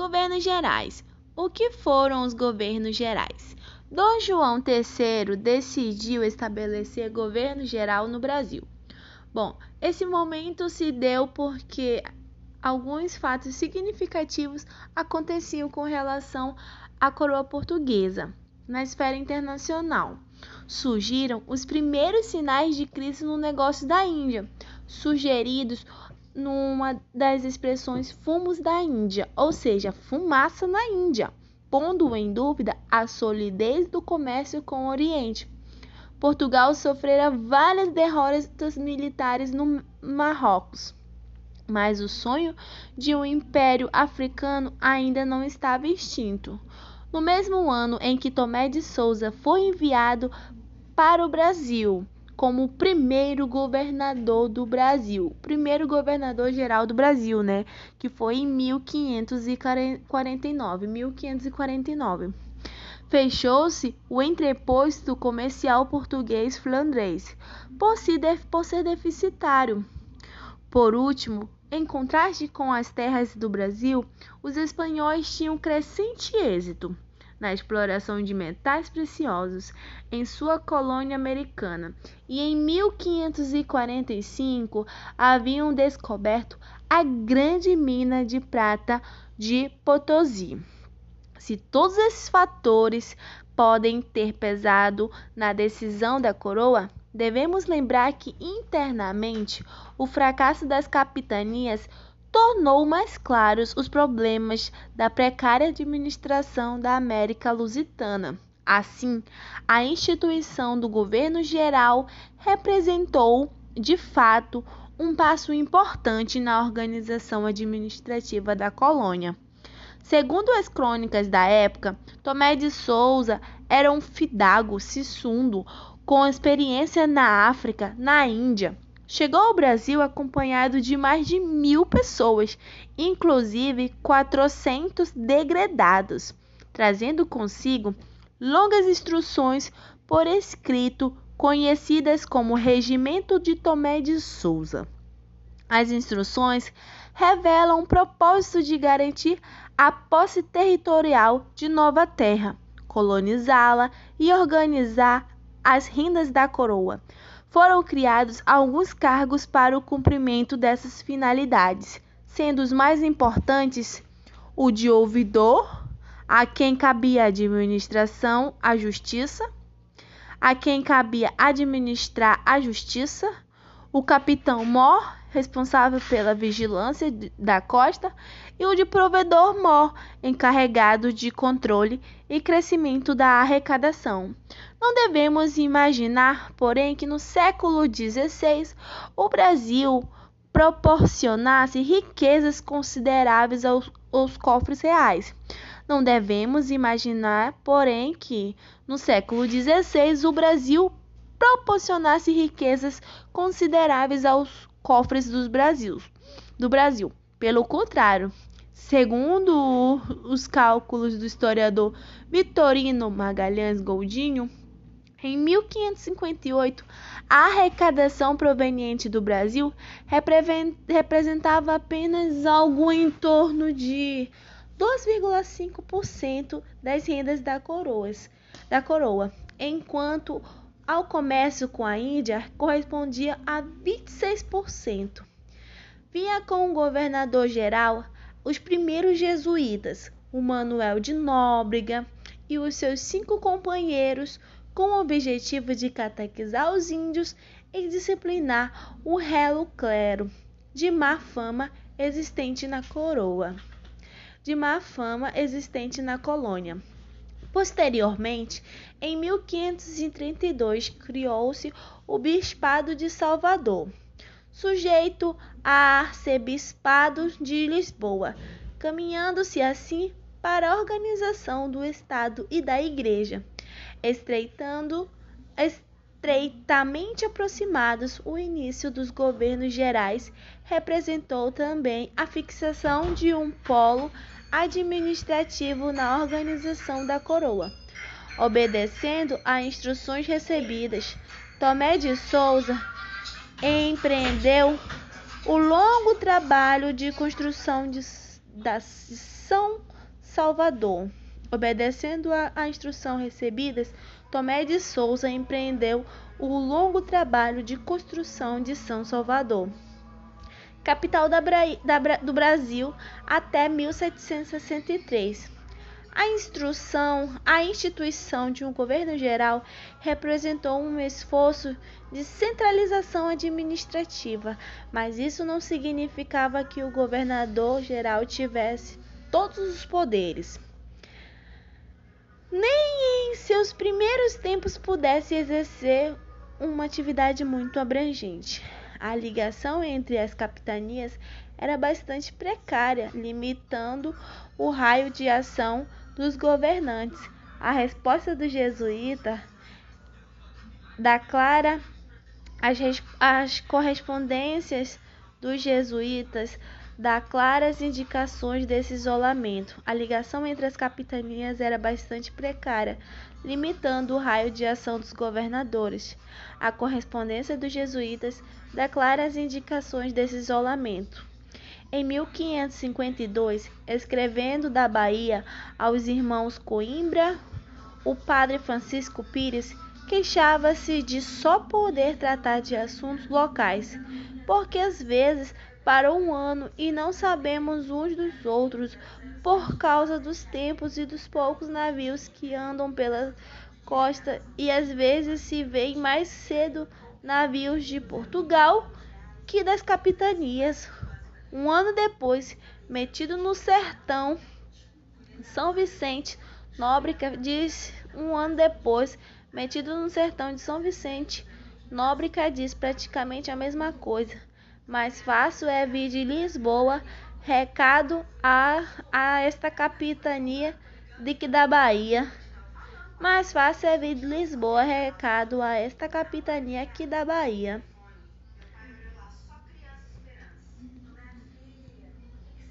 Governos gerais. O que foram os governos gerais? Dom João III decidiu estabelecer governo geral no Brasil. Bom, esse momento se deu porque alguns fatos significativos aconteciam com relação à coroa portuguesa na esfera internacional. Surgiram os primeiros sinais de crise no negócio da Índia, sugeridos numa das expressões fumos da Índia, ou seja, fumaça na Índia, pondo em dúvida a solidez do comércio com o Oriente. Portugal sofrera várias derrotas militares no Marrocos, mas o sonho de um império africano ainda não estava extinto. No mesmo ano em que Tomé de Souza foi enviado para o Brasil, como o primeiro governador do Brasil, primeiro governador geral do Brasil, né, que foi em 1549, 1549. Fechou-se o entreposto comercial português flandrês, por, por ser deficitário. Por último, em contraste com as terras do Brasil, os espanhóis tinham crescente êxito na exploração de metais preciosos em sua colônia americana e em 1545 haviam descoberto a grande mina de prata de Potosí. Se todos esses fatores podem ter pesado na decisão da coroa, devemos lembrar que internamente o fracasso das capitanias tornou mais claros os problemas da precária administração da América Lusitana. Assim, a instituição do governo geral representou, de fato, um passo importante na organização administrativa da colônia. Segundo as crônicas da época, Tomé de Souza era um fidago sisundo com experiência na África, na Índia, Chegou ao Brasil acompanhado de mais de mil pessoas, inclusive 400 degredados, trazendo consigo longas instruções por escrito conhecidas como Regimento de Tomé de Souza. As instruções revelam o propósito de garantir a posse territorial de Nova Terra, colonizá-la e organizar as rendas da coroa, foram criados alguns cargos para o cumprimento dessas finalidades, sendo os mais importantes o de ouvidor, a quem cabia a administração, a justiça, a quem cabia administrar a justiça, o capitão-mor, responsável pela vigilância da costa, e o de provedor-mor, encarregado de controle e crescimento da arrecadação. Não devemos imaginar, porém, que no século XVI o Brasil proporcionasse riquezas consideráveis aos, aos cofres reais. Não devemos imaginar, porém, que no século XVI o Brasil proporcionasse riquezas consideráveis aos cofres dos Brasil, do Brasil. Pelo contrário, segundo os cálculos do historiador Vitorino Magalhães Goldinho, em 1558, a arrecadação proveniente do Brasil representava apenas algo em torno de 2,5% das rendas da, coroas, da coroa, enquanto ao comércio com a Índia correspondia a 26%. Vinha com o governador geral os primeiros jesuítas, o Manuel de Nóbrega e os seus cinco companheiros, com o objetivo de catequizar os índios e disciplinar o relo clero de má fama existente na coroa, de má fama existente na colônia. Posteriormente, em 1532, criou-se o Bispado de Salvador, sujeito a arcebispado de Lisboa, caminhando-se assim para a organização do Estado e da Igreja, estreitando estreitamente aproximados, o início dos governos gerais representou também a fixação de um polo administrativo na organização da coroa. Obedecendo a instruções recebidas, Tomé de Souza empreendeu o longo trabalho de construção de, da São Salvador. Obedecendo à instrução recebidas, Tomé de Souza empreendeu o longo trabalho de construção de São Salvador, capital da da, do Brasil, até 1763. A instrução, a instituição de um governo geral representou um esforço de centralização administrativa, mas isso não significava que o governador geral tivesse todos os poderes. Nem em seus primeiros tempos pudesse exercer uma atividade muito abrangente. A ligação entre as capitanias era bastante precária, limitando o raio de ação dos governantes. A resposta do jesuíta dá clara as, as correspondências dos jesuítas dá claras indicações desse isolamento. A ligação entre as capitanias era bastante precária, limitando o raio de ação dos governadores. A correspondência dos jesuítas dá claras indicações desse isolamento. Em 1552, escrevendo da Bahia aos irmãos Coimbra, o padre Francisco Pires queixava-se de só poder tratar de assuntos locais, porque às vezes para um ano e não sabemos uns dos outros por causa dos tempos e dos poucos navios que andam pela costa e às vezes se veem mais cedo navios de Portugal que das capitanias. Um ano depois, metido no sertão, São Vicente Nóbrega diz um ano depois, metido no sertão de São Vicente, Nóbrega diz praticamente a mesma coisa. Mais fácil é vir de Lisboa recado a, a esta capitania de que da Bahia. Mais fácil é vir de Lisboa recado a esta capitania aqui da Bahia.